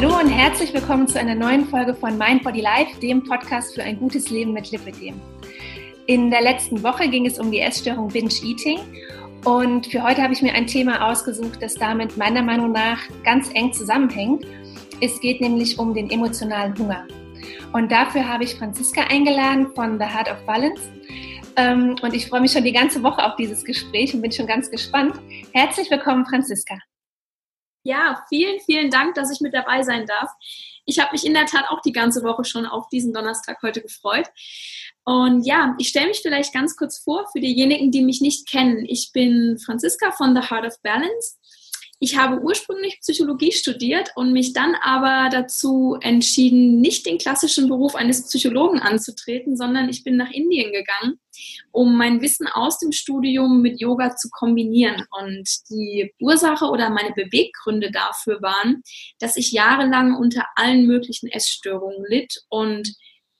Hallo und herzlich willkommen zu einer neuen Folge von Mind Body Life, dem Podcast für ein gutes Leben mit Lipidem. In der letzten Woche ging es um die Essstörung Binge Eating und für heute habe ich mir ein Thema ausgesucht, das damit meiner Meinung nach ganz eng zusammenhängt. Es geht nämlich um den emotionalen Hunger. Und dafür habe ich Franziska eingeladen von The Heart of Balance. Ähm, und ich freue mich schon die ganze Woche auf dieses Gespräch und bin schon ganz gespannt. Herzlich willkommen, Franziska. Ja, vielen, vielen Dank, dass ich mit dabei sein darf. Ich habe mich in der Tat auch die ganze Woche schon auf diesen Donnerstag heute gefreut. Und ja, ich stelle mich vielleicht ganz kurz vor für diejenigen, die mich nicht kennen. Ich bin Franziska von The Heart of Balance. Ich habe ursprünglich Psychologie studiert und mich dann aber dazu entschieden, nicht den klassischen Beruf eines Psychologen anzutreten, sondern ich bin nach Indien gegangen, um mein Wissen aus dem Studium mit Yoga zu kombinieren. Und die Ursache oder meine Beweggründe dafür waren, dass ich jahrelang unter allen möglichen Essstörungen litt und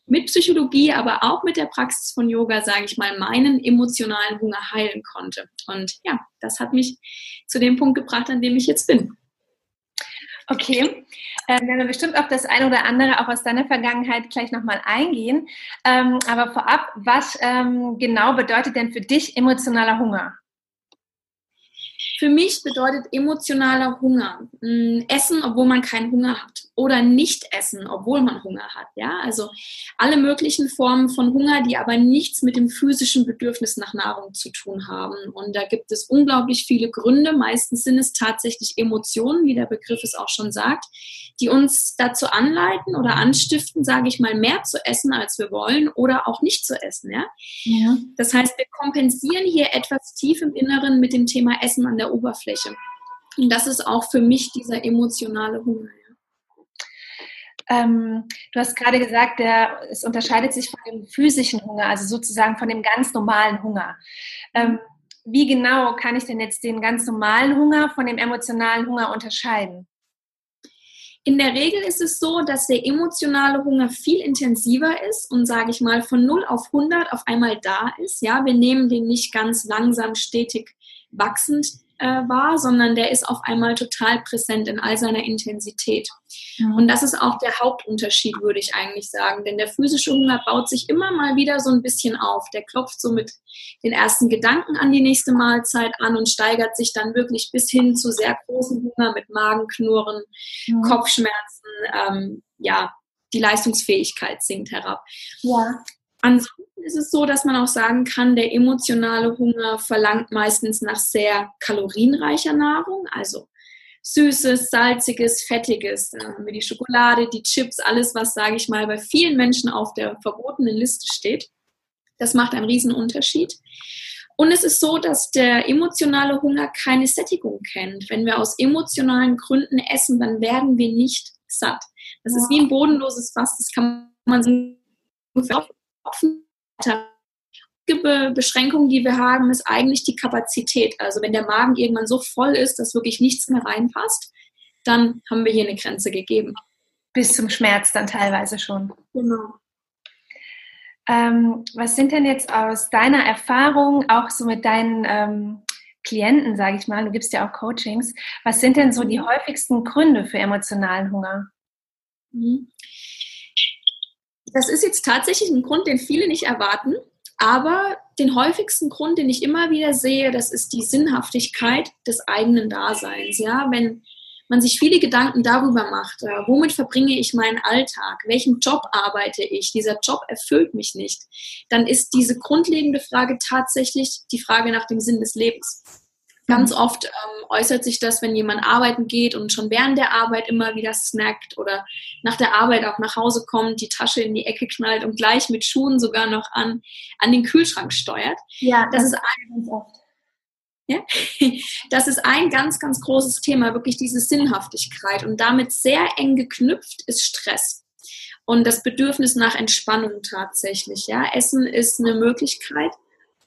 mit Psychologie, aber auch mit der Praxis von Yoga, sage ich mal, meinen emotionalen Hunger heilen konnte. Und ja, das hat mich zu dem Punkt gebracht, an dem ich jetzt bin. Okay, ähm, werden wir bestimmt auf das eine oder andere auch aus deiner Vergangenheit gleich nochmal eingehen. Ähm, aber vorab, was ähm, genau bedeutet denn für dich emotionaler Hunger? Für mich bedeutet emotionaler Hunger hm, Essen, obwohl man keinen Hunger hat oder nicht essen, obwohl man Hunger hat. Ja, also alle möglichen Formen von Hunger, die aber nichts mit dem physischen Bedürfnis nach Nahrung zu tun haben. Und da gibt es unglaublich viele Gründe. Meistens sind es tatsächlich Emotionen, wie der Begriff es auch schon sagt, die uns dazu anleiten oder anstiften, sage ich mal, mehr zu essen, als wir wollen oder auch nicht zu essen. Ja? ja. Das heißt, wir kompensieren hier etwas tief im Inneren mit dem Thema Essen an der Oberfläche. Und das ist auch für mich dieser emotionale Hunger. Ähm, du hast gerade gesagt, der, es unterscheidet sich von dem physischen Hunger, also sozusagen von dem ganz normalen Hunger. Ähm, wie genau kann ich denn jetzt den ganz normalen Hunger von dem emotionalen Hunger unterscheiden? In der Regel ist es so, dass der emotionale Hunger viel intensiver ist und sage ich mal von 0 auf 100 auf einmal da ist. Ja, wir nehmen den nicht ganz langsam stetig wachsend äh, war, sondern der ist auf einmal total präsent in all seiner Intensität. Ja. Und das ist auch der Hauptunterschied, würde ich eigentlich sagen. Denn der physische Hunger baut sich immer mal wieder so ein bisschen auf. Der klopft so mit den ersten Gedanken an die nächste Mahlzeit an und steigert sich dann wirklich bis hin zu sehr großen Hunger mit Magenknurren, ja. Kopfschmerzen, ähm, ja, die Leistungsfähigkeit sinkt herab. Ja. Ansonsten ist es so, dass man auch sagen kann, der emotionale Hunger verlangt meistens nach sehr kalorienreicher Nahrung, also Süßes, Salziges, Fettiges, wie die Schokolade, die Chips, alles, was, sage ich mal, bei vielen Menschen auf der verbotenen Liste steht. Das macht einen riesen Unterschied. Und es ist so, dass der emotionale Hunger keine Sättigung kennt. Wenn wir aus emotionalen Gründen essen, dann werden wir nicht satt. Das ist wie ein bodenloses Fass, das kann man so ungefähr Beschränkung, die wir haben, ist eigentlich die Kapazität. Also wenn der Magen irgendwann so voll ist, dass wirklich nichts mehr reinpasst, dann haben wir hier eine Grenze gegeben. Bis zum Schmerz dann teilweise schon. Genau. Ähm, was sind denn jetzt aus deiner Erfahrung, auch so mit deinen ähm, Klienten, sage ich mal, du gibst ja auch Coachings, was sind denn so die mhm. häufigsten Gründe für emotionalen Hunger? Mhm. Das ist jetzt tatsächlich ein Grund, den viele nicht erwarten. Aber den häufigsten Grund, den ich immer wieder sehe, das ist die Sinnhaftigkeit des eigenen Daseins. Ja, wenn man sich viele Gedanken darüber macht, äh, womit verbringe ich meinen Alltag, welchen Job arbeite ich, dieser Job erfüllt mich nicht, dann ist diese grundlegende Frage tatsächlich die Frage nach dem Sinn des Lebens. Ganz mhm. oft ähm, äußert sich das, wenn jemand arbeiten geht und schon während der Arbeit immer wieder snackt oder nach der Arbeit auch nach Hause kommt, die Tasche in die Ecke knallt und gleich mit Schuhen sogar noch an, an den Kühlschrank steuert. Ja, das, das ist ein, ganz oft. Ja? Das ist ein ganz, ganz großes Thema, wirklich diese Sinnhaftigkeit. Und damit sehr eng geknüpft ist Stress und das Bedürfnis nach Entspannung tatsächlich. Ja? Essen ist eine Möglichkeit,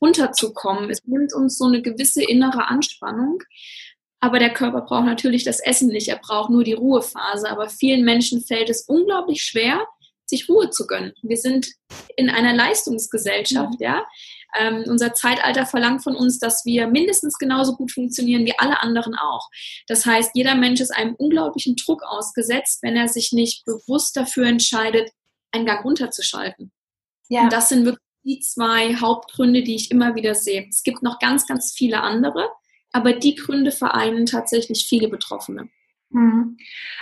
runterzukommen. Es nimmt uns so eine gewisse innere Anspannung. Aber der Körper braucht natürlich das Essen nicht. Er braucht nur die Ruhephase. Aber vielen Menschen fällt es unglaublich schwer, sich Ruhe zu gönnen. Wir sind in einer Leistungsgesellschaft, ja. Ähm, unser Zeitalter verlangt von uns, dass wir mindestens genauso gut funktionieren wie alle anderen auch. Das heißt, jeder Mensch ist einem unglaublichen Druck ausgesetzt, wenn er sich nicht bewusst dafür entscheidet, einen Gang runterzuschalten. Ja. Und das sind wirklich die zwei Hauptgründe, die ich immer wieder sehe. Es gibt noch ganz, ganz viele andere, aber die Gründe vereinen tatsächlich viele Betroffene. Mhm.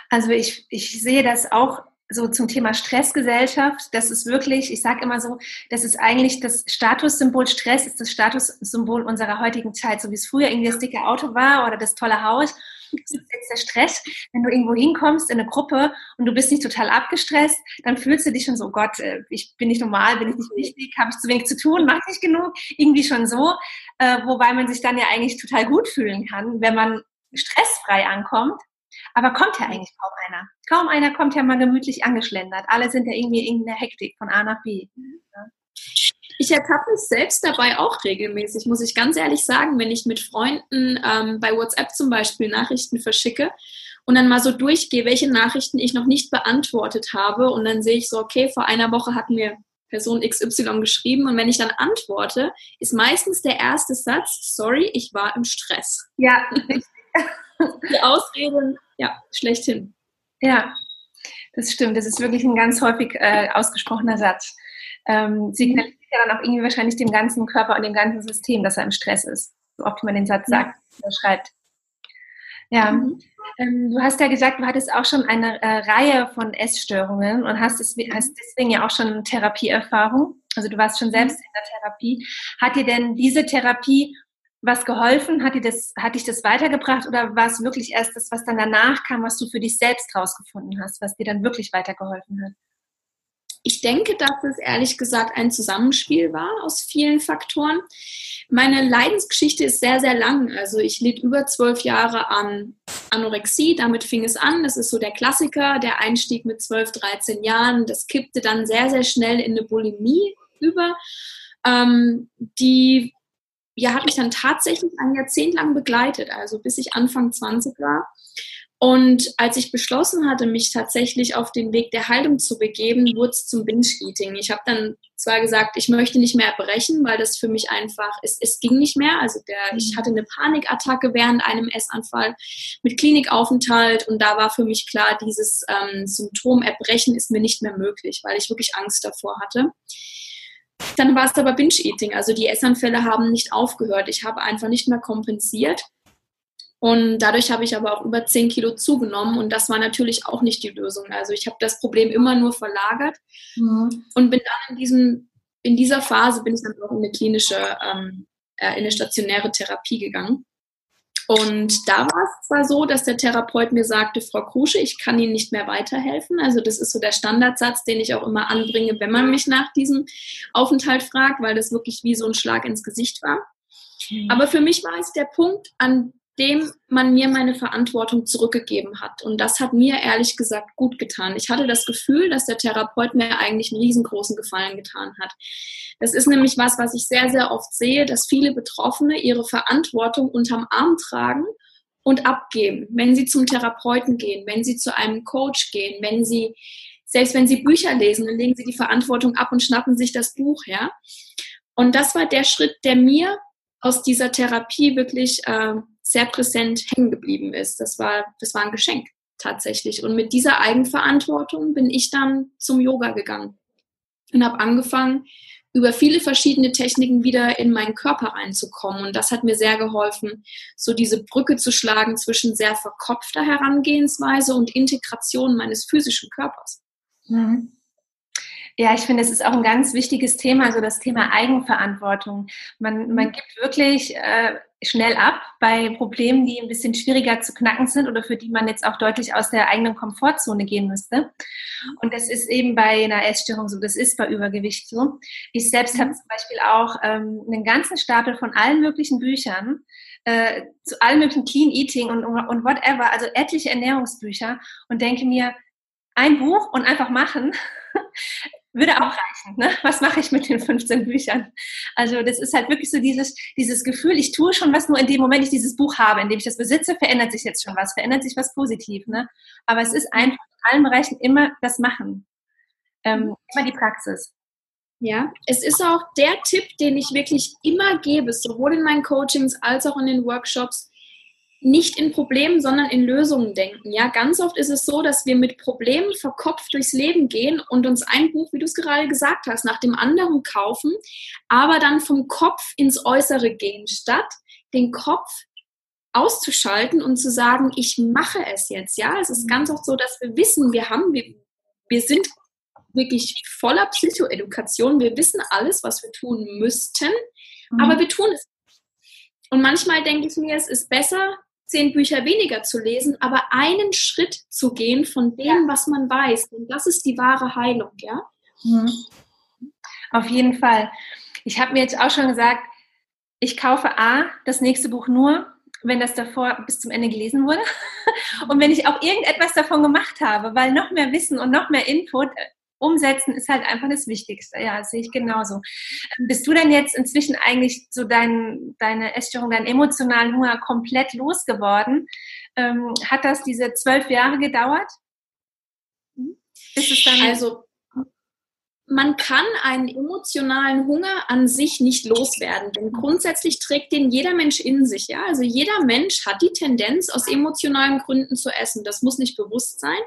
Also ich, ich sehe das auch so zum Thema Stressgesellschaft, das ist wirklich, ich sage immer so, das ist eigentlich das Statussymbol, Stress ist das Statussymbol unserer heutigen Zeit, so wie es früher irgendwie das dicke Auto war oder das tolle Haus. Das ist jetzt der Stress. Wenn du irgendwo hinkommst in eine Gruppe und du bist nicht total abgestresst, dann fühlst du dich schon so, oh Gott, äh, ich bin nicht normal, bin ich nicht wichtig, habe ich zu wenig zu tun, mache ich genug, irgendwie schon so. Äh, wobei man sich dann ja eigentlich total gut fühlen kann, wenn man stressfrei ankommt aber kommt ja eigentlich kaum einer. Kaum einer kommt ja mal gemütlich angeschlendert. Alle sind ja irgendwie in der Hektik von A nach B. Ich ertappe mich selbst dabei auch regelmäßig, muss ich ganz ehrlich sagen, wenn ich mit Freunden ähm, bei WhatsApp zum Beispiel Nachrichten verschicke und dann mal so durchgehe, welche Nachrichten ich noch nicht beantwortet habe und dann sehe ich so, okay, vor einer Woche hat mir Person XY geschrieben und wenn ich dann antworte, ist meistens der erste Satz, sorry, ich war im Stress. Ja, Die Ausrede, ja, schlechthin. Ja, das stimmt. Das ist wirklich ein ganz häufig äh, ausgesprochener Satz. Ähm, signalisiert ja dann auch irgendwie wahrscheinlich dem ganzen Körper und dem ganzen System, dass er im Stress ist. So oft man den Satz sagt oder schreibt. Ja, mhm. ähm, du hast ja gesagt, du hattest auch schon eine äh, Reihe von Essstörungen und hast, es, hast deswegen ja auch schon Therapieerfahrung. Also du warst schon selbst mhm. in der Therapie. Hat dir denn diese Therapie was geholfen? Hat, dir das, hat dich das weitergebracht oder war es wirklich erst das, was dann danach kam, was du für dich selbst rausgefunden hast, was dir dann wirklich weitergeholfen hat? Ich denke, dass es ehrlich gesagt ein Zusammenspiel war aus vielen Faktoren. Meine Leidensgeschichte ist sehr, sehr lang. Also ich litt über zwölf Jahre an Anorexie. Damit fing es an. Das ist so der Klassiker, der Einstieg mit 12, 13 Jahren. Das kippte dann sehr, sehr schnell in eine Bulimie über. Ähm, die ja, hat mich dann tatsächlich ein Jahrzehnt lang begleitet, also bis ich Anfang 20 war. Und als ich beschlossen hatte, mich tatsächlich auf den Weg der Heilung zu begeben, wurde es zum Binge-Eating. Ich habe dann zwar gesagt, ich möchte nicht mehr erbrechen, weil das für mich einfach, es, es ging nicht mehr. Also der, ich mhm. hatte eine Panikattacke während einem Essanfall mit Klinikaufenthalt und da war für mich klar, dieses ähm, Symptom Erbrechen ist mir nicht mehr möglich, weil ich wirklich Angst davor hatte. Dann war es aber Binge-Eating. Also die Essanfälle haben nicht aufgehört. Ich habe einfach nicht mehr kompensiert. Und dadurch habe ich aber auch über 10 Kilo zugenommen und das war natürlich auch nicht die Lösung. Also ich habe das Problem immer nur verlagert mhm. und bin dann in, diesem, in dieser Phase bin ich dann auch in eine klinische, ähm, äh, in eine stationäre Therapie gegangen. Und da war es zwar so, dass der Therapeut mir sagte, Frau Krusche, ich kann Ihnen nicht mehr weiterhelfen. Also das ist so der Standardsatz, den ich auch immer anbringe, wenn man mich nach diesem Aufenthalt fragt, weil das wirklich wie so ein Schlag ins Gesicht war. Mhm. Aber für mich war es der Punkt, an dem man mir meine Verantwortung zurückgegeben hat. Und das hat mir ehrlich gesagt gut getan. Ich hatte das Gefühl, dass der Therapeut mir eigentlich einen riesengroßen Gefallen getan hat. Das ist nämlich was, was ich sehr, sehr oft sehe, dass viele Betroffene ihre Verantwortung unterm Arm tragen und abgeben. Wenn sie zum Therapeuten gehen, wenn sie zu einem Coach gehen, wenn sie, selbst wenn sie Bücher lesen, dann legen sie die Verantwortung ab und schnappen sich das Buch, ja. Und das war der Schritt, der mir aus dieser Therapie wirklich äh, sehr präsent hängen geblieben ist. Das war, das war ein Geschenk tatsächlich. Und mit dieser Eigenverantwortung bin ich dann zum Yoga gegangen und habe angefangen, über viele verschiedene Techniken wieder in meinen Körper reinzukommen. Und das hat mir sehr geholfen, so diese Brücke zu schlagen zwischen sehr verkopfter Herangehensweise und Integration meines physischen Körpers. Mhm. Ja, ich finde, es ist auch ein ganz wichtiges Thema, also das Thema Eigenverantwortung. Man, man mhm. gibt wirklich äh, schnell ab bei Problemen, die ein bisschen schwieriger zu knacken sind oder für die man jetzt auch deutlich aus der eigenen Komfortzone gehen müsste. Und das ist eben bei einer Essstörung so, das ist bei Übergewicht so. Ich selbst habe mhm. zum Beispiel auch ähm, einen ganzen Stapel von allen möglichen Büchern, äh, zu allen möglichen Clean Eating und, und whatever, also etliche Ernährungsbücher und denke mir, ein Buch und einfach machen würde auch reichen. Ne? Was mache ich mit den 15 Büchern? Also das ist halt wirklich so dieses, dieses Gefühl, ich tue schon was, nur in dem Moment ich dieses Buch habe, in dem ich das besitze, verändert sich jetzt schon was, verändert sich was positiv. Ne? Aber es ist einfach in allen Bereichen immer das Machen, ähm, immer die Praxis. Ja, es ist auch der Tipp, den ich wirklich immer gebe, sowohl in meinen Coachings als auch in den Workshops nicht in Problemen, sondern in Lösungen denken. Ja, ganz oft ist es so, dass wir mit Problemen verkopft durchs Leben gehen und uns ein Buch, wie du es gerade gesagt hast, nach dem anderen kaufen, aber dann vom Kopf ins Äußere gehen, statt den Kopf auszuschalten und zu sagen, ich mache es jetzt. Ja, es ist ganz oft so, dass wir wissen, wir haben, wir, wir sind wirklich voller Psychoedukation. Wir wissen alles, was wir tun müssten, mhm. aber wir tun es. Und manchmal denke ich mir, es ist besser, zehn Bücher weniger zu lesen, aber einen Schritt zu gehen von dem, was man weiß. Und das ist die wahre Heilung, ja? Mhm. Auf jeden Fall. Ich habe mir jetzt auch schon gesagt, ich kaufe A, das nächste Buch nur, wenn das davor bis zum Ende gelesen wurde und wenn ich auch irgendetwas davon gemacht habe, weil noch mehr Wissen und noch mehr Input umsetzen ist halt einfach das Wichtigste. Ja, das sehe ich genauso. Ähm, bist du denn jetzt inzwischen eigentlich so dein, deine Essstörung, deinen emotionalen Hunger komplett losgeworden? Ähm, hat das diese zwölf Jahre gedauert? Ist es dann also man kann einen emotionalen Hunger an sich nicht loswerden, denn grundsätzlich trägt den jeder Mensch in sich. Ja? Also jeder Mensch hat die Tendenz, aus emotionalen Gründen zu essen. Das muss nicht bewusst sein.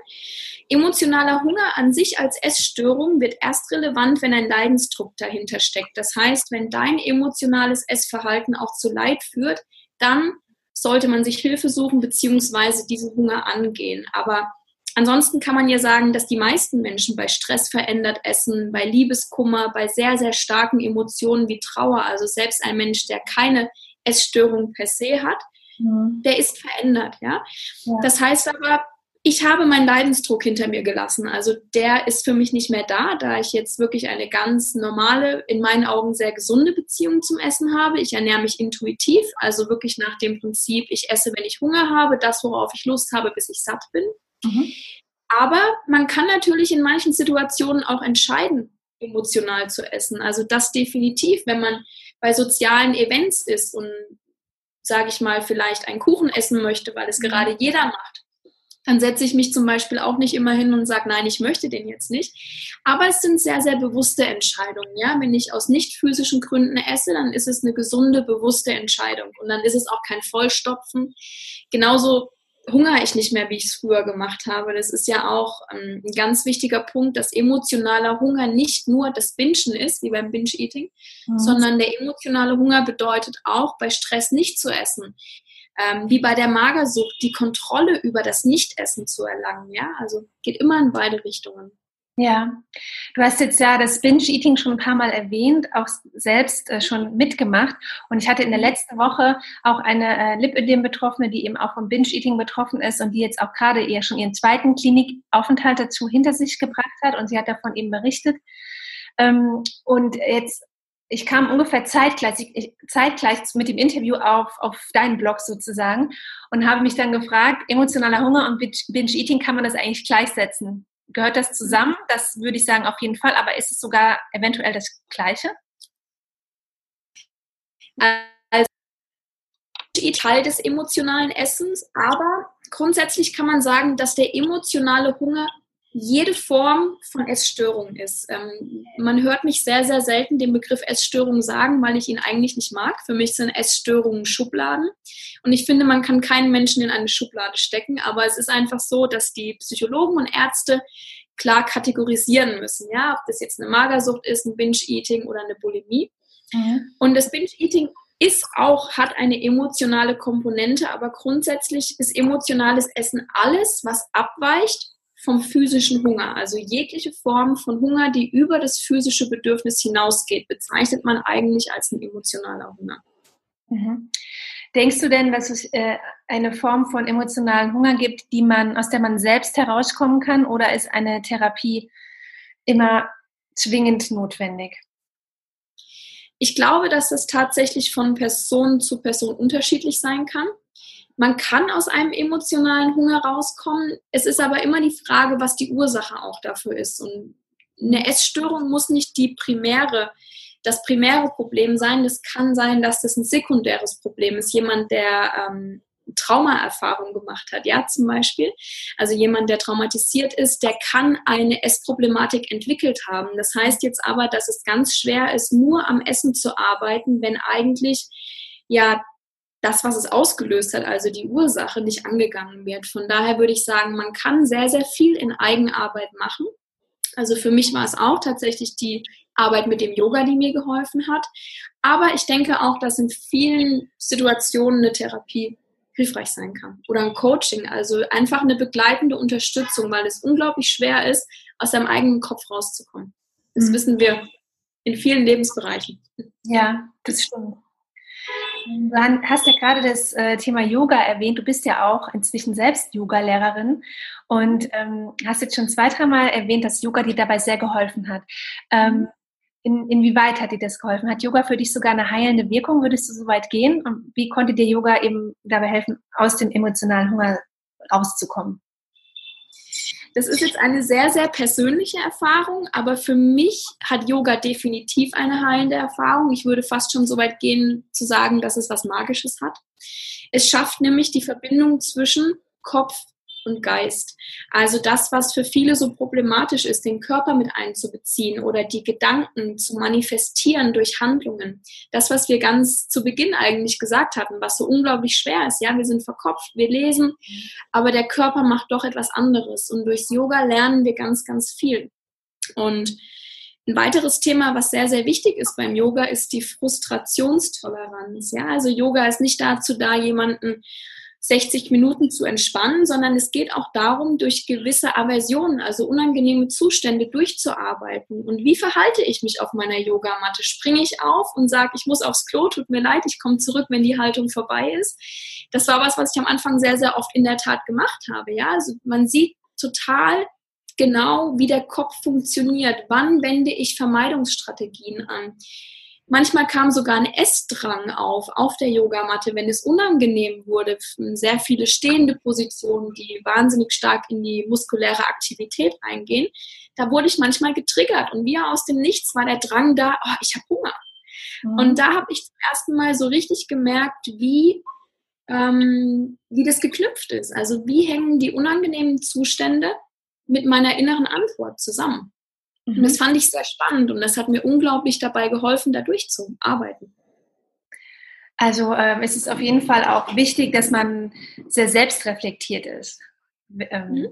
Emotionaler Hunger an sich als Essstörung wird erst relevant, wenn ein Leidensdruck dahinter steckt. Das heißt, wenn dein emotionales Essverhalten auch zu Leid führt, dann sollte man sich Hilfe suchen bzw. diesen Hunger angehen. Aber ansonsten kann man ja sagen, dass die meisten Menschen bei Stress verändert essen, bei Liebeskummer, bei sehr, sehr starken Emotionen wie Trauer, also selbst ein Mensch, der keine Essstörung per se hat, mhm. der ist verändert, ja? ja. Das heißt aber, ich habe meinen Leidensdruck hinter mir gelassen. Also der ist für mich nicht mehr da, da ich jetzt wirklich eine ganz normale, in meinen Augen sehr gesunde Beziehung zum Essen habe. Ich ernähre mich intuitiv, also wirklich nach dem Prinzip, ich esse, wenn ich Hunger habe, das, worauf ich Lust habe, bis ich satt bin. Mhm. Aber man kann natürlich in manchen Situationen auch entscheiden, emotional zu essen. Also das definitiv, wenn man bei sozialen Events ist und, sage ich mal, vielleicht einen Kuchen essen möchte, weil es mhm. gerade jeder macht dann setze ich mich zum Beispiel auch nicht immer hin und sage, nein, ich möchte den jetzt nicht. Aber es sind sehr, sehr bewusste Entscheidungen. Ja? Wenn ich aus nicht physischen Gründen esse, dann ist es eine gesunde, bewusste Entscheidung. Und dann ist es auch kein Vollstopfen. Genauso hungere ich nicht mehr, wie ich es früher gemacht habe. Das ist ja auch ähm, ein ganz wichtiger Punkt, dass emotionaler Hunger nicht nur das Bingen ist, wie beim Binge-Eating, mhm. sondern der emotionale Hunger bedeutet auch, bei Stress nicht zu essen ähm, wie bei der Magersucht, die Kontrolle über das Nichtessen zu erlangen. Ja, also geht immer in beide Richtungen. Ja, du hast jetzt ja das Binge-Eating schon ein paar Mal erwähnt, auch selbst äh, schon mitgemacht. Und ich hatte in der mhm. letzten Woche auch eine äh, Lipödem-Betroffene, die eben auch vom Binge-Eating betroffen ist und die jetzt auch gerade eher schon ihren zweiten Klinikaufenthalt dazu hinter sich gebracht hat. Und sie hat davon eben berichtet. Ähm, und jetzt ich kam ungefähr zeitgleich, zeitgleich mit dem Interview auf, auf deinen Blog sozusagen und habe mich dann gefragt, emotionaler Hunger und Binge-Eating, kann man das eigentlich gleichsetzen? Gehört das zusammen? Das würde ich sagen auf jeden Fall, aber ist es sogar eventuell das Gleiche? Also Teil des emotionalen Essens, aber grundsätzlich kann man sagen, dass der emotionale Hunger jede Form von Essstörung ist. Ähm, man hört mich sehr, sehr selten den Begriff Essstörung sagen, weil ich ihn eigentlich nicht mag. Für mich sind Essstörungen Schubladen. Und ich finde, man kann keinen Menschen in eine Schublade stecken, aber es ist einfach so, dass die Psychologen und Ärzte klar kategorisieren müssen, ja, ob das jetzt eine Magersucht ist, ein Binge-Eating oder eine Bulimie. Mhm. Und das Binge-Eating ist auch, hat eine emotionale Komponente, aber grundsätzlich ist emotionales Essen alles, was abweicht vom physischen Hunger. Also jegliche Form von Hunger, die über das physische Bedürfnis hinausgeht, bezeichnet man eigentlich als ein emotionaler Hunger. Mhm. Denkst du denn, dass es äh, eine Form von emotionalen Hunger gibt, die man, aus der man selbst herauskommen kann, oder ist eine Therapie immer zwingend notwendig? Ich glaube, dass das tatsächlich von Person zu Person unterschiedlich sein kann. Man kann aus einem emotionalen Hunger rauskommen. Es ist aber immer die Frage, was die Ursache auch dafür ist. Und eine Essstörung muss nicht die primäre, das primäre Problem sein. Es kann sein, dass das ein sekundäres Problem ist. Jemand, der ähm, Traumaerfahrung gemacht hat, ja, zum Beispiel. Also jemand, der traumatisiert ist, der kann eine Essproblematik entwickelt haben. Das heißt jetzt aber, dass es ganz schwer ist, nur am Essen zu arbeiten, wenn eigentlich ja das, was es ausgelöst hat, also die Ursache, nicht angegangen wird. Von daher würde ich sagen, man kann sehr, sehr viel in Eigenarbeit machen. Also für mich war es auch tatsächlich die Arbeit mit dem Yoga, die mir geholfen hat. Aber ich denke auch, dass in vielen Situationen eine Therapie hilfreich sein kann. Oder ein Coaching, also einfach eine begleitende Unterstützung, weil es unglaublich schwer ist, aus seinem eigenen Kopf rauszukommen. Das mhm. wissen wir in vielen Lebensbereichen. Ja, das stimmt. Du hast ja gerade das äh, Thema Yoga erwähnt. Du bist ja auch inzwischen selbst Yoga-Lehrerin und ähm, hast jetzt schon zwei, dreimal erwähnt, dass Yoga dir dabei sehr geholfen hat. Ähm, in, inwieweit hat dir das geholfen? Hat Yoga für dich sogar eine heilende Wirkung? Würdest du so weit gehen? Und wie konnte dir Yoga eben dabei helfen, aus dem emotionalen Hunger rauszukommen? Das ist jetzt eine sehr, sehr persönliche Erfahrung, aber für mich hat Yoga definitiv eine heilende Erfahrung. Ich würde fast schon so weit gehen zu sagen, dass es was Magisches hat. Es schafft nämlich die Verbindung zwischen Kopf, und Geist. Also das, was für viele so problematisch ist, den Körper mit einzubeziehen oder die Gedanken zu manifestieren durch Handlungen. Das, was wir ganz zu Beginn eigentlich gesagt hatten, was so unglaublich schwer ist. Ja, wir sind verkopft, wir lesen, aber der Körper macht doch etwas anderes. Und durchs Yoga lernen wir ganz, ganz viel. Und ein weiteres Thema, was sehr, sehr wichtig ist beim Yoga, ist die Frustrationstoleranz. Ja, also Yoga ist nicht dazu da, jemanden 60 Minuten zu entspannen, sondern es geht auch darum, durch gewisse Aversionen, also unangenehme Zustände durchzuarbeiten. Und wie verhalte ich mich auf meiner Yogamatte? Springe ich auf und sage, ich muss aufs Klo, tut mir leid, ich komme zurück, wenn die Haltung vorbei ist. Das war was, was ich am Anfang sehr, sehr oft in der Tat gemacht habe. Ja, also man sieht total genau, wie der Kopf funktioniert. Wann wende ich Vermeidungsstrategien an? Manchmal kam sogar ein Essdrang auf, auf der Yogamatte, wenn es unangenehm wurde. Sehr viele stehende Positionen, die wahnsinnig stark in die muskuläre Aktivität eingehen. Da wurde ich manchmal getriggert und wie aus dem Nichts war der Drang da, oh, ich habe Hunger. Mhm. Und da habe ich zum ersten Mal so richtig gemerkt, wie, ähm, wie das geknüpft ist. Also wie hängen die unangenehmen Zustände mit meiner inneren Antwort zusammen. Mhm. Und das fand ich sehr spannend und das hat mir unglaublich dabei geholfen, da durchzuarbeiten. Also ähm, es ist auf jeden Fall auch wichtig, dass man sehr selbstreflektiert ist, ähm, mhm.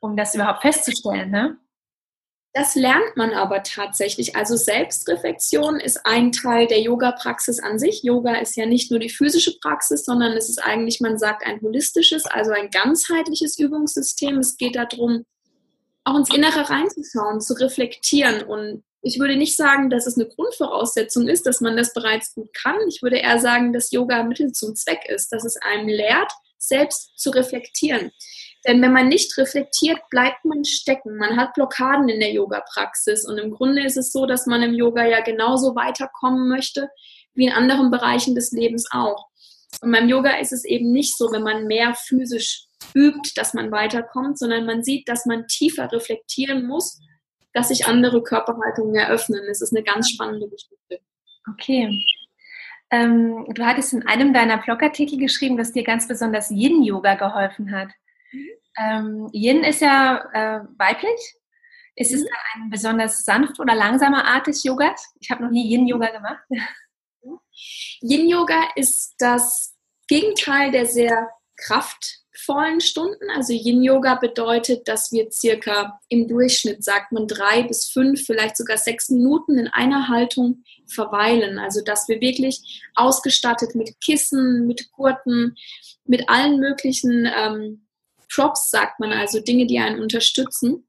um das überhaupt festzustellen. Ne? Das lernt man aber tatsächlich. Also Selbstreflexion ist ein Teil der Yoga-Praxis an sich. Yoga ist ja nicht nur die physische Praxis, sondern es ist eigentlich, man sagt, ein holistisches, also ein ganzheitliches Übungssystem. Es geht darum, auch ins Innere reinzuschauen, zu reflektieren. Und ich würde nicht sagen, dass es eine Grundvoraussetzung ist, dass man das bereits gut kann. Ich würde eher sagen, dass Yoga Mittel zum Zweck ist, dass es einem lehrt, selbst zu reflektieren. Denn wenn man nicht reflektiert, bleibt man stecken. Man hat Blockaden in der Yoga-Praxis. Und im Grunde ist es so, dass man im Yoga ja genauso weiterkommen möchte wie in anderen Bereichen des Lebens auch. Und beim Yoga ist es eben nicht so, wenn man mehr physisch übt, dass man weiterkommt, sondern man sieht, dass man tiefer reflektieren muss, dass sich andere Körperhaltungen eröffnen. Es ist eine ganz spannende Geschichte. Okay. Ähm, du hattest in einem deiner Blogartikel geschrieben, dass dir ganz besonders Yin-Yoga geholfen hat. Mhm. Ähm, Yin ist ja äh, weiblich. Ist mhm. es ein besonders sanft oder langsamer Art des Yogas? Ich habe noch nie Yin-Yoga gemacht. Yin-Yoga ist das Gegenteil der sehr kraft vollen Stunden. Also Yin-Yoga bedeutet, dass wir circa im Durchschnitt, sagt man, drei bis fünf, vielleicht sogar sechs Minuten in einer Haltung verweilen. Also dass wir wirklich ausgestattet mit Kissen, mit Gurten, mit allen möglichen ähm, Props, sagt man, also Dinge, die einen unterstützen.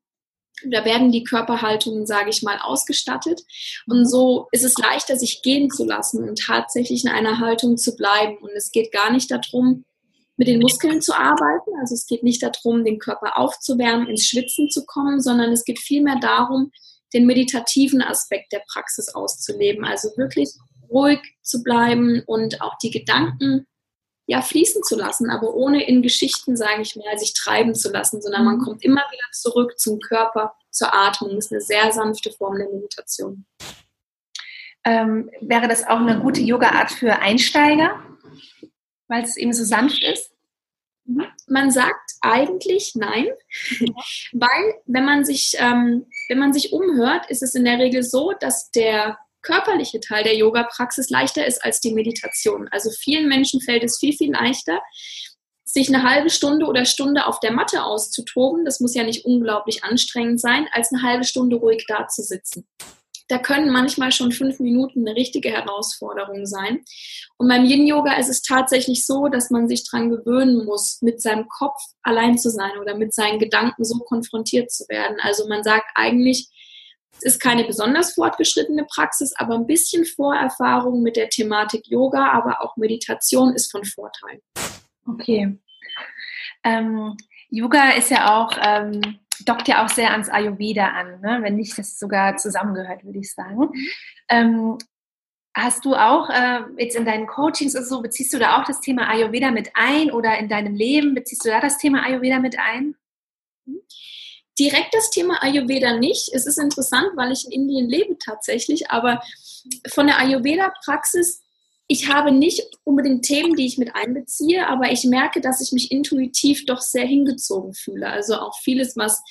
Da werden die Körperhaltungen, sage ich mal, ausgestattet. Und so ist es leichter, sich gehen zu lassen und tatsächlich in einer Haltung zu bleiben. Und es geht gar nicht darum, mit den Muskeln zu arbeiten. Also es geht nicht darum, den Körper aufzuwärmen, ins Schwitzen zu kommen, sondern es geht vielmehr darum, den meditativen Aspekt der Praxis auszuleben. Also wirklich ruhig zu bleiben und auch die Gedanken ja fließen zu lassen, aber ohne in Geschichten, sage ich mal, sich treiben zu lassen, sondern man mhm. kommt immer wieder zurück zum Körper, zur Atmung. Das ist eine sehr sanfte Form der Meditation. Ähm, wäre das auch eine gute Yoga-Art für Einsteiger? Weil es eben so sanft ist? Man sagt eigentlich nein, weil wenn man sich, ähm, wenn man sich umhört, ist es in der Regel so, dass der körperliche Teil der Yoga-Praxis leichter ist als die Meditation. Also vielen Menschen fällt es viel, viel leichter, sich eine halbe Stunde oder Stunde auf der Matte auszutoben. Das muss ja nicht unglaublich anstrengend sein, als eine halbe Stunde ruhig da zu sitzen da können manchmal schon fünf Minuten eine richtige Herausforderung sein. Und beim Yin-Yoga ist es tatsächlich so, dass man sich daran gewöhnen muss, mit seinem Kopf allein zu sein oder mit seinen Gedanken so konfrontiert zu werden. Also man sagt eigentlich, es ist keine besonders fortgeschrittene Praxis, aber ein bisschen Vorerfahrung mit der Thematik Yoga, aber auch Meditation ist von Vorteil. Okay. Ähm, Yoga ist ja auch ähm, dockt ja auch sehr ans Ayurveda an, ne? wenn nicht das sogar zusammengehört, würde ich sagen. Ähm, hast du auch äh, jetzt in deinen Coachings oder so, beziehst du da auch das Thema Ayurveda mit ein oder in deinem Leben, beziehst du da das Thema Ayurveda mit ein? Direkt das Thema Ayurveda nicht. Es ist interessant, weil ich in Indien lebe tatsächlich, aber von der Ayurveda-Praxis ich habe nicht unbedingt Themen, die ich mit einbeziehe, aber ich merke, dass ich mich intuitiv doch sehr hingezogen fühle. Also auch vieles, was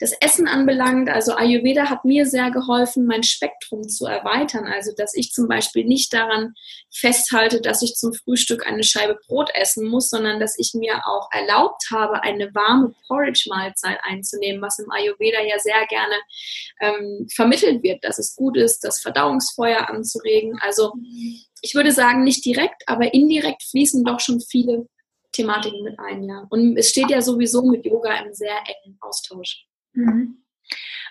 das Essen anbelangt. Also Ayurveda hat mir sehr geholfen, mein Spektrum zu erweitern. Also dass ich zum Beispiel nicht daran festhalte, dass ich zum Frühstück eine Scheibe Brot essen muss, sondern dass ich mir auch erlaubt habe, eine warme Porridge-Mahlzeit einzunehmen, was im Ayurveda ja sehr gerne ähm, vermittelt wird, dass es gut ist, das Verdauungsfeuer anzuregen. Also ich würde sagen, nicht direkt, aber indirekt fließen doch schon viele Thematiken mit ein, ja. Und es steht ja sowieso mit Yoga im sehr engen Austausch. Mhm.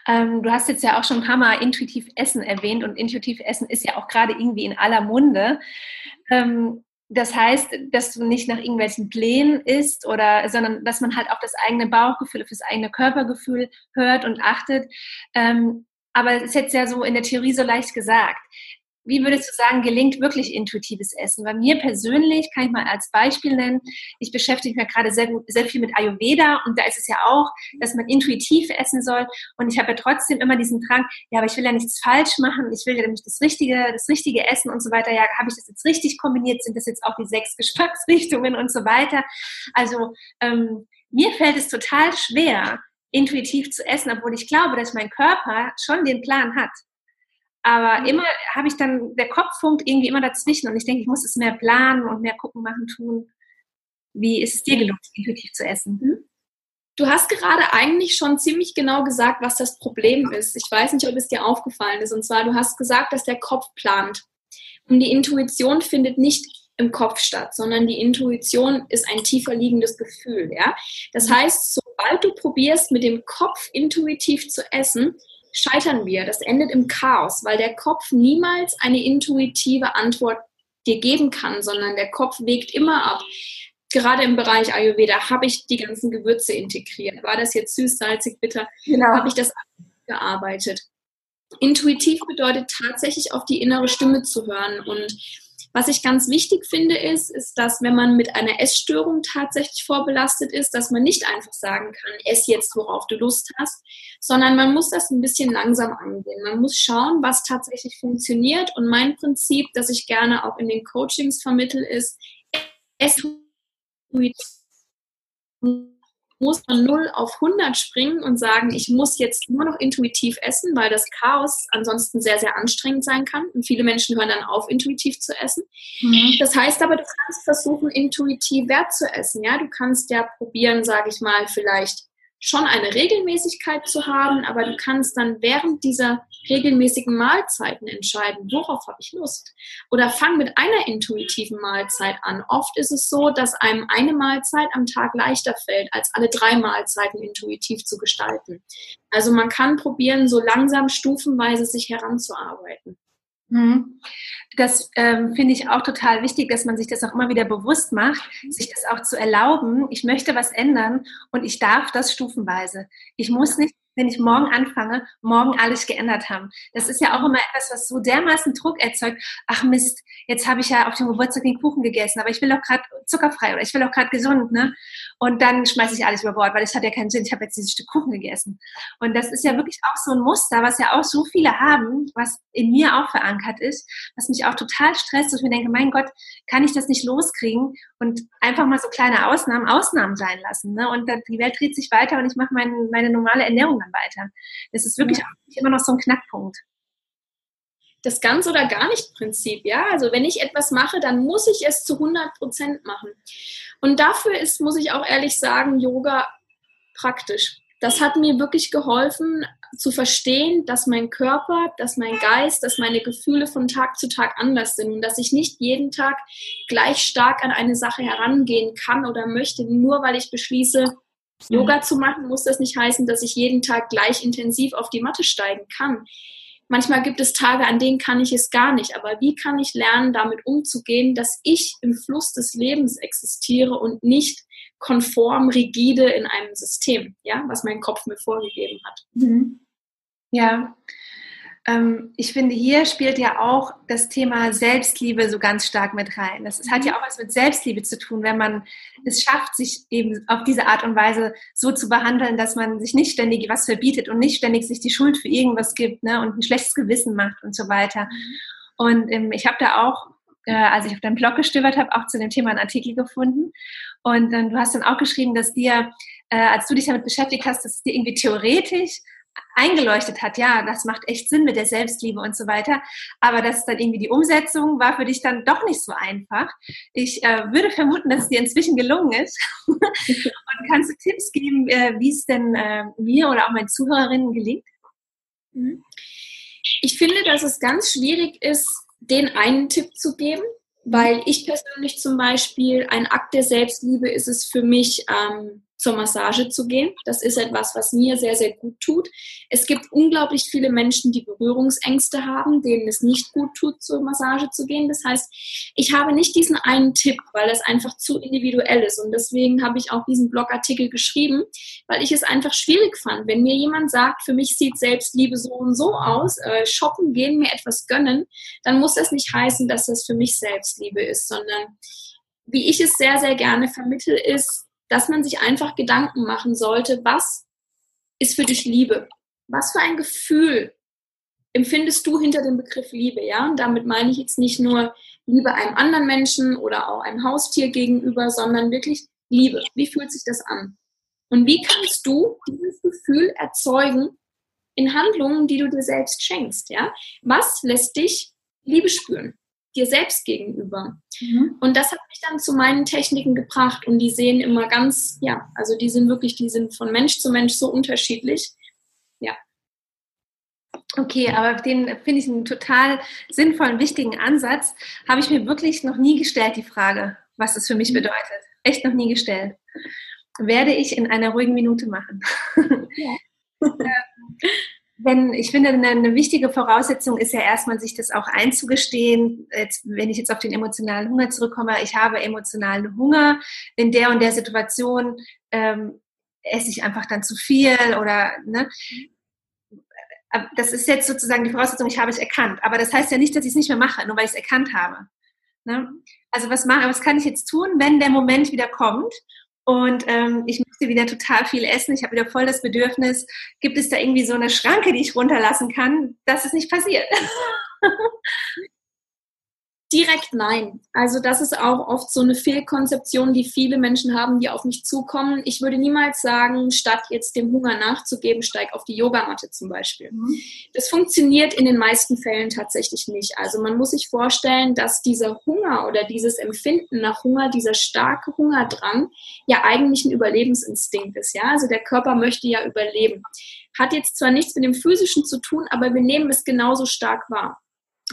Ähm, du hast jetzt ja auch schon ein paar Mal intuitiv Essen erwähnt und intuitiv Essen ist ja auch gerade irgendwie in aller Munde. Ähm, das heißt, dass du nicht nach irgendwelchen Plänen isst oder, sondern dass man halt auf das eigene Bauchgefühl, auf das eigene Körpergefühl hört und achtet. Ähm, aber es ist jetzt ja so in der Theorie so leicht gesagt wie würdest du sagen, gelingt wirklich intuitives Essen? Bei mir persönlich kann ich mal als Beispiel nennen, ich beschäftige mich gerade sehr, sehr viel mit Ayurveda und da ist es ja auch, dass man intuitiv essen soll und ich habe ja trotzdem immer diesen Drang, ja, aber ich will ja nichts falsch machen, ich will ja nämlich das Richtige, das Richtige essen und so weiter. Ja, habe ich das jetzt richtig kombiniert? Sind das jetzt auch die sechs Geschmacksrichtungen und so weiter? Also ähm, mir fällt es total schwer, intuitiv zu essen, obwohl ich glaube, dass mein Körper schon den Plan hat. Aber mhm. immer habe ich dann, der Kopf funkt irgendwie immer dazwischen und ich denke, ich muss es mehr planen und mehr gucken, machen, tun. Wie ist es dir gelungen, intuitiv zu essen? Mhm. Du hast gerade eigentlich schon ziemlich genau gesagt, was das Problem ist. Ich weiß nicht, ob es dir aufgefallen ist. Und zwar, du hast gesagt, dass der Kopf plant. Und die Intuition findet nicht im Kopf statt, sondern die Intuition ist ein tiefer liegendes Gefühl. Ja? Das mhm. heißt, sobald du probierst, mit dem Kopf intuitiv zu essen, scheitern wir. Das endet im Chaos, weil der Kopf niemals eine intuitive Antwort dir geben kann, sondern der Kopf wägt immer ab. Gerade im Bereich Ayurveda habe ich die ganzen Gewürze integriert. War das jetzt süß, salzig, bitter? Genau. Habe ich das gearbeitet. Intuitiv bedeutet tatsächlich auf die innere Stimme zu hören und was ich ganz wichtig finde, ist, ist, dass wenn man mit einer Essstörung tatsächlich vorbelastet ist, dass man nicht einfach sagen kann, ess jetzt, worauf du Lust hast, sondern man muss das ein bisschen langsam angehen. Man muss schauen, was tatsächlich funktioniert. Und mein Prinzip, das ich gerne auch in den Coachings vermittel, ist, ess muss von 0 auf 100 springen und sagen, ich muss jetzt nur noch intuitiv essen, weil das Chaos ansonsten sehr, sehr anstrengend sein kann. Und viele Menschen hören dann auf, intuitiv zu essen. Mhm. Das heißt aber, du kannst versuchen, intuitiv Wert zu essen. Ja, du kannst ja probieren, sage ich mal, vielleicht schon eine Regelmäßigkeit zu haben, aber du kannst dann während dieser regelmäßigen Mahlzeiten entscheiden, worauf habe ich Lust. Oder fang mit einer intuitiven Mahlzeit an. Oft ist es so, dass einem eine Mahlzeit am Tag leichter fällt, als alle drei Mahlzeiten intuitiv zu gestalten. Also man kann probieren, so langsam stufenweise sich heranzuarbeiten. Mhm. Das ähm, finde ich auch total wichtig, dass man sich das auch immer wieder bewusst macht, sich das auch zu erlauben. Ich möchte was ändern und ich darf das stufenweise. Ich muss nicht wenn ich morgen anfange, morgen alles geändert haben. Das ist ja auch immer etwas, was so dermaßen Druck erzeugt. Ach Mist, jetzt habe ich ja auf dem Geburtstag den Kuchen gegessen, aber ich will doch gerade zuckerfrei oder ich will doch gerade gesund, ne? Und dann schmeiße ich alles über Bord, weil es hat ja keinen Sinn. Ich habe jetzt dieses Stück Kuchen gegessen. Und das ist ja wirklich auch so ein Muster, was ja auch so viele haben, was in mir auch verankert ist, was mich auch total stresst, dass ich mir denke, mein Gott, kann ich das nicht loskriegen und einfach mal so kleine Ausnahmen Ausnahmen sein lassen. Ne? Und die Welt dreht sich weiter und ich mache mein, meine normale Ernährung dann weiter. Das ist wirklich ja. immer noch so ein Knackpunkt das ganz oder gar nicht Prinzip, ja. Also wenn ich etwas mache, dann muss ich es zu 100 Prozent machen. Und dafür ist, muss ich auch ehrlich sagen, Yoga praktisch. Das hat mir wirklich geholfen zu verstehen, dass mein Körper, dass mein Geist, dass meine Gefühle von Tag zu Tag anders sind und dass ich nicht jeden Tag gleich stark an eine Sache herangehen kann oder möchte, nur weil ich beschließe, Yoga zu machen, muss das nicht heißen, dass ich jeden Tag gleich intensiv auf die Matte steigen kann. Manchmal gibt es Tage, an denen kann ich es gar nicht. Aber wie kann ich lernen, damit umzugehen, dass ich im Fluss des Lebens existiere und nicht konform, rigide in einem System, ja, was mein Kopf mir vorgegeben hat. Mhm. Ja, ich finde, hier spielt ja auch das Thema Selbstliebe so ganz stark mit rein. Das hat ja mhm. auch was mit Selbstliebe zu tun, wenn man es schafft, sich eben auf diese Art und Weise so zu behandeln, dass man sich nicht ständig was verbietet und nicht ständig sich die Schuld für irgendwas gibt ne, und ein schlechtes Gewissen macht und so weiter. Mhm. Und ähm, ich habe da auch, äh, als ich auf deinem Blog gestöbert habe, auch zu dem Thema einen Artikel gefunden. Und äh, du hast dann auch geschrieben, dass dir, äh, als du dich damit beschäftigt hast, dass es dir irgendwie theoretisch eingeleuchtet hat, ja, das macht echt Sinn mit der Selbstliebe und so weiter. Aber dass dann irgendwie die Umsetzung war für dich dann doch nicht so einfach. Ich äh, würde vermuten, dass es dir inzwischen gelungen ist. und kannst du Tipps geben, äh, wie es denn äh, mir oder auch meinen Zuhörerinnen gelingt? Mhm. Ich finde, dass es ganz schwierig ist, den einen Tipp zu geben, weil ich persönlich zum Beispiel ein Akt der Selbstliebe ist es für mich, ähm, zur Massage zu gehen. Das ist etwas, was mir sehr, sehr gut tut. Es gibt unglaublich viele Menschen, die Berührungsängste haben, denen es nicht gut tut, zur Massage zu gehen. Das heißt, ich habe nicht diesen einen Tipp, weil das einfach zu individuell ist. Und deswegen habe ich auch diesen Blogartikel geschrieben, weil ich es einfach schwierig fand. Wenn mir jemand sagt, für mich sieht Selbstliebe so und so aus, äh, shoppen gehen, mir etwas gönnen, dann muss das nicht heißen, dass das für mich Selbstliebe ist, sondern wie ich es sehr, sehr gerne vermittel, ist, dass man sich einfach Gedanken machen sollte, was ist für dich Liebe? Was für ein Gefühl empfindest du hinter dem Begriff Liebe? Ja, und damit meine ich jetzt nicht nur Liebe einem anderen Menschen oder auch einem Haustier gegenüber, sondern wirklich Liebe. Wie fühlt sich das an? Und wie kannst du dieses Gefühl erzeugen in Handlungen, die du dir selbst schenkst? Ja, was lässt dich Liebe spüren? Dir selbst gegenüber. Mhm. Und das hat mich dann zu meinen Techniken gebracht und die sehen immer ganz, ja, also die sind wirklich, die sind von Mensch zu Mensch so unterschiedlich. Ja. Okay, aber den finde ich einen total sinnvollen, wichtigen Ansatz. Habe ich mir wirklich noch nie gestellt, die Frage, was das für mich mhm. bedeutet. Echt noch nie gestellt. Werde ich in einer ruhigen Minute machen. Ja. Wenn, ich finde, eine, eine, wichtige Voraussetzung ist ja erstmal, sich das auch einzugestehen. Jetzt, wenn ich jetzt auf den emotionalen Hunger zurückkomme, ich habe emotionalen Hunger in der und der Situation, ähm, esse ich einfach dann zu viel oder, ne? Das ist jetzt sozusagen die Voraussetzung, ich habe es erkannt. Aber das heißt ja nicht, dass ich es nicht mehr mache, nur weil ich es erkannt habe. Ne? Also was, mache, was kann ich jetzt tun, wenn der Moment wieder kommt und ähm, ich möchte wieder total viel essen. Ich habe wieder voll das Bedürfnis. Gibt es da irgendwie so eine Schranke, die ich runterlassen kann, dass es nicht passiert? Direkt nein. Also das ist auch oft so eine Fehlkonzeption, die viele Menschen haben, die auf mich zukommen. Ich würde niemals sagen, statt jetzt dem Hunger nachzugeben, steig auf die Yogamatte zum Beispiel. Mhm. Das funktioniert in den meisten Fällen tatsächlich nicht. Also man muss sich vorstellen, dass dieser Hunger oder dieses Empfinden nach Hunger, dieser starke Hungerdrang ja eigentlich ein Überlebensinstinkt ist. Ja, also der Körper möchte ja überleben. Hat jetzt zwar nichts mit dem Physischen zu tun, aber wir nehmen es genauso stark wahr.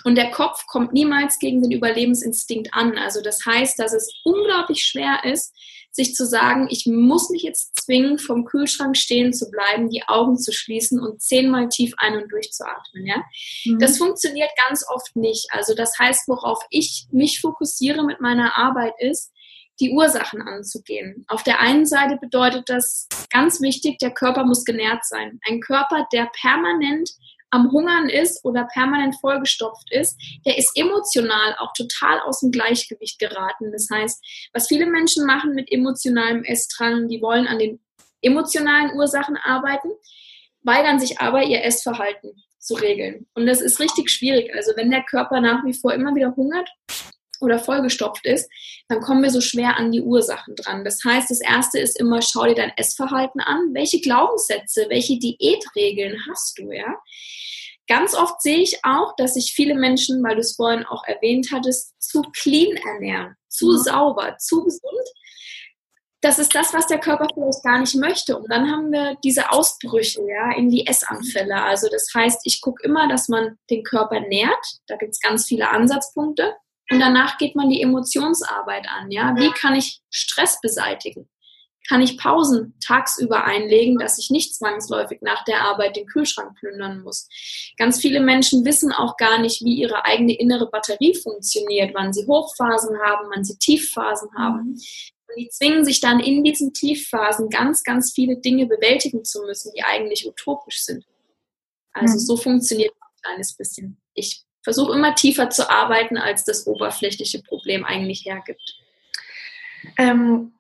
Und der Kopf kommt niemals gegen den Überlebensinstinkt an. Also das heißt, dass es unglaublich schwer ist, sich zu sagen, ich muss mich jetzt zwingen, vom Kühlschrank stehen zu bleiben, die Augen zu schließen und zehnmal tief ein- und durchzuatmen. Ja? Mhm. Das funktioniert ganz oft nicht. Also das heißt, worauf ich mich fokussiere mit meiner Arbeit ist, die Ursachen anzugehen. Auf der einen Seite bedeutet das ganz wichtig, der Körper muss genährt sein. Ein Körper, der permanent am Hungern ist oder permanent vollgestopft ist, der ist emotional auch total aus dem Gleichgewicht geraten. Das heißt, was viele Menschen machen mit emotionalem Essdrang, die wollen an den emotionalen Ursachen arbeiten, weigern sich aber, ihr Essverhalten zu regeln. Und das ist richtig schwierig. Also wenn der Körper nach wie vor immer wieder hungert oder vollgestopft ist, dann kommen wir so schwer an die Ursachen dran. Das heißt, das erste ist immer, schau dir dein Essverhalten an. Welche Glaubenssätze, welche Diätregeln hast du, ja? Ganz oft sehe ich auch, dass sich viele Menschen, weil du es vorhin auch erwähnt hattest, zu clean ernähren, zu mhm. sauber, zu gesund das ist das, was der Körper vielleicht gar nicht möchte. Und dann haben wir diese Ausbrüche, ja, in die Essanfälle. Also das heißt, ich gucke immer, dass man den Körper nährt. Da gibt es ganz viele Ansatzpunkte. Und danach geht man die Emotionsarbeit an, ja. Wie kann ich Stress beseitigen? Kann ich Pausen tagsüber einlegen, dass ich nicht zwangsläufig nach der Arbeit den Kühlschrank plündern muss? Ganz viele Menschen wissen auch gar nicht, wie ihre eigene innere Batterie funktioniert, wann sie Hochphasen haben, wann sie Tiefphasen haben. Mhm. Und die zwingen sich dann in diesen Tiefphasen ganz, ganz viele Dinge bewältigen zu müssen, die eigentlich utopisch sind. Also mhm. so funktioniert ein kleines bisschen. Ich versuche immer tiefer zu arbeiten, als das oberflächliche Problem eigentlich hergibt. Ähm,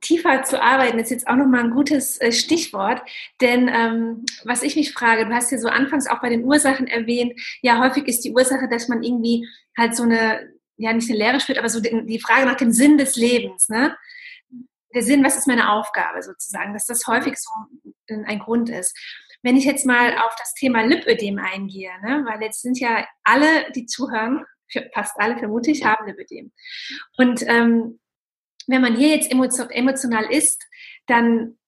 tiefer zu arbeiten ist jetzt auch nochmal ein gutes äh, Stichwort, denn ähm, was ich mich frage, du hast ja so anfangs auch bei den Ursachen erwähnt, ja häufig ist die Ursache, dass man irgendwie halt so eine, ja nicht eine Lehre spürt, aber so die, die Frage nach dem Sinn des Lebens, ne? der Sinn, was ist meine Aufgabe sozusagen, dass das häufig so ein Grund ist. Wenn ich jetzt mal auf das Thema Lipödem eingehe, ne, weil jetzt sind ja alle, die zuhören, fast alle vermute ich, haben Lipödem. Und ähm, wenn man hier jetzt emotional ist, dann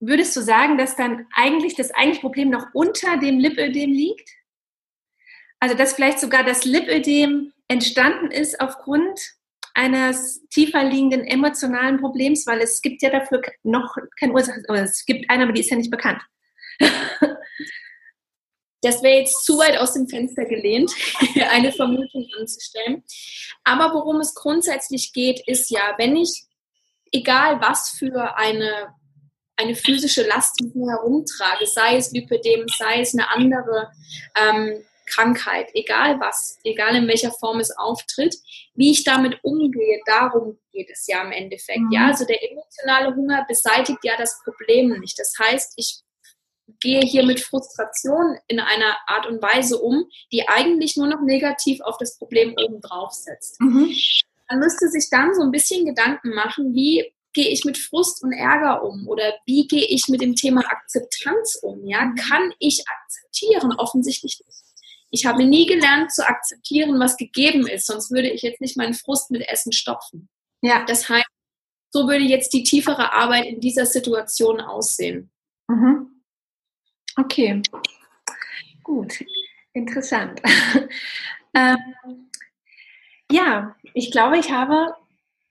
würdest du sagen, dass dann eigentlich das eigentliche Problem noch unter dem Lipödem liegt? Also dass vielleicht sogar das Lipödem entstanden ist aufgrund eines tiefer liegenden emotionalen Problems, weil es gibt ja dafür noch keine Ursache, oder es gibt eine, aber die ist ja nicht bekannt. Das wäre jetzt zu weit aus dem Fenster gelehnt, eine Vermutung anzustellen. Aber worum es grundsätzlich geht, ist ja, wenn ich, egal was für eine, eine physische Last mit mir herumtrage, sei es Lipödem, sei es eine andere ähm, Krankheit, egal was, egal in welcher Form es auftritt, wie ich damit umgehe, darum geht es ja im Endeffekt. Mhm. Ja, also der emotionale Hunger beseitigt ja das Problem nicht. Das heißt, ich gehe hier mit Frustration in einer Art und Weise um, die eigentlich nur noch negativ auf das Problem oben drauf setzt. Mhm. Man müsste sich dann so ein bisschen Gedanken machen, wie gehe ich mit Frust und Ärger um oder wie gehe ich mit dem Thema Akzeptanz um? Ja, mhm. kann ich akzeptieren? Offensichtlich nicht. Ich habe nie gelernt zu akzeptieren, was gegeben ist, sonst würde ich jetzt nicht meinen Frust mit Essen stopfen. Ja. Das heißt, so würde jetzt die tiefere Arbeit in dieser Situation aussehen. Mhm. Okay, gut, interessant. ähm, ja, ich glaube, ich habe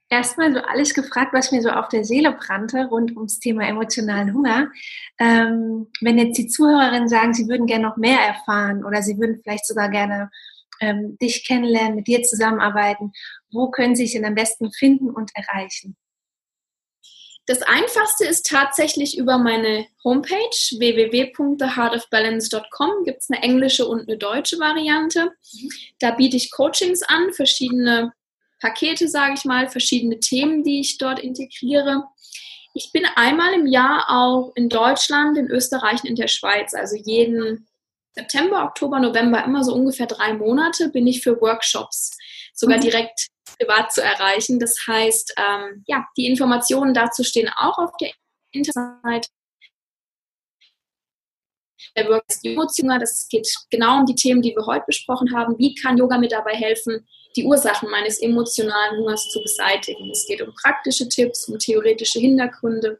erstmal so alles gefragt, was mir so auf der Seele brannte rund ums Thema emotionalen Hunger. Ähm, wenn jetzt die Zuhörerinnen sagen, sie würden gerne noch mehr erfahren oder sie würden vielleicht sogar gerne ähm, dich kennenlernen, mit dir zusammenarbeiten, wo können sie sich denn am besten finden und erreichen? Das einfachste ist tatsächlich über meine Homepage www.theheartofbalance.com. Gibt es eine englische und eine deutsche Variante. Da biete ich Coachings an, verschiedene Pakete, sage ich mal, verschiedene Themen, die ich dort integriere. Ich bin einmal im Jahr auch in Deutschland, in Österreich und in der Schweiz. Also jeden September, Oktober, November, immer so ungefähr drei Monate bin ich für Workshops sogar mhm. direkt privat zu erreichen. Das heißt, ähm, ja, die Informationen dazu stehen auch auf der Internetseite. Der Workshop das geht genau um die Themen, die wir heute besprochen haben. Wie kann Yoga mir dabei helfen, die Ursachen meines emotionalen Hungers zu beseitigen. Es geht um praktische Tipps, um theoretische Hintergründe.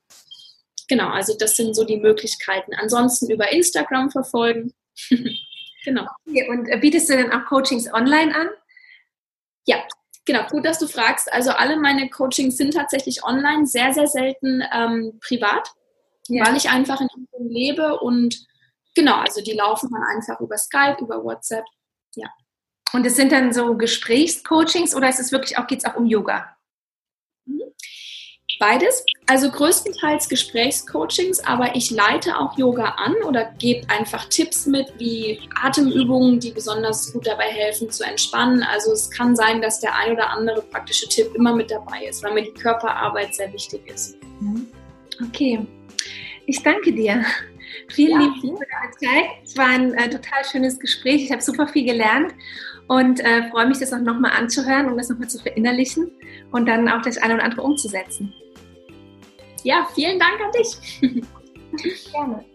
Genau, also das sind so die Möglichkeiten. Ansonsten über Instagram verfolgen. genau. Okay, und äh, bietest du denn auch Coachings online an? Ja, genau. Gut, dass du fragst. Also alle meine Coachings sind tatsächlich online, sehr, sehr selten ähm, privat, ja. weil ich einfach in Hongkong lebe und genau, also die laufen dann einfach über Skype, über WhatsApp. Ja. Und es sind dann so Gesprächscoachings oder ist es wirklich auch, geht es auch um Yoga? Beides. Also größtenteils Gesprächscoachings, aber ich leite auch Yoga an oder gebe einfach Tipps mit, wie Atemübungen, die besonders gut dabei helfen zu entspannen. Also es kann sein, dass der ein oder andere praktische Tipp immer mit dabei ist, weil mir die Körperarbeit sehr wichtig ist. Mhm. Okay, ich danke dir. Vielen ja, lieben Dank für deine Zeit. Es war ein äh, total schönes Gespräch. Ich habe super viel gelernt und äh, freue mich, das auch nochmal anzuhören und das nochmal zu verinnerlichen und dann auch das eine oder andere umzusetzen. Ja, vielen Dank an dich. Gerne.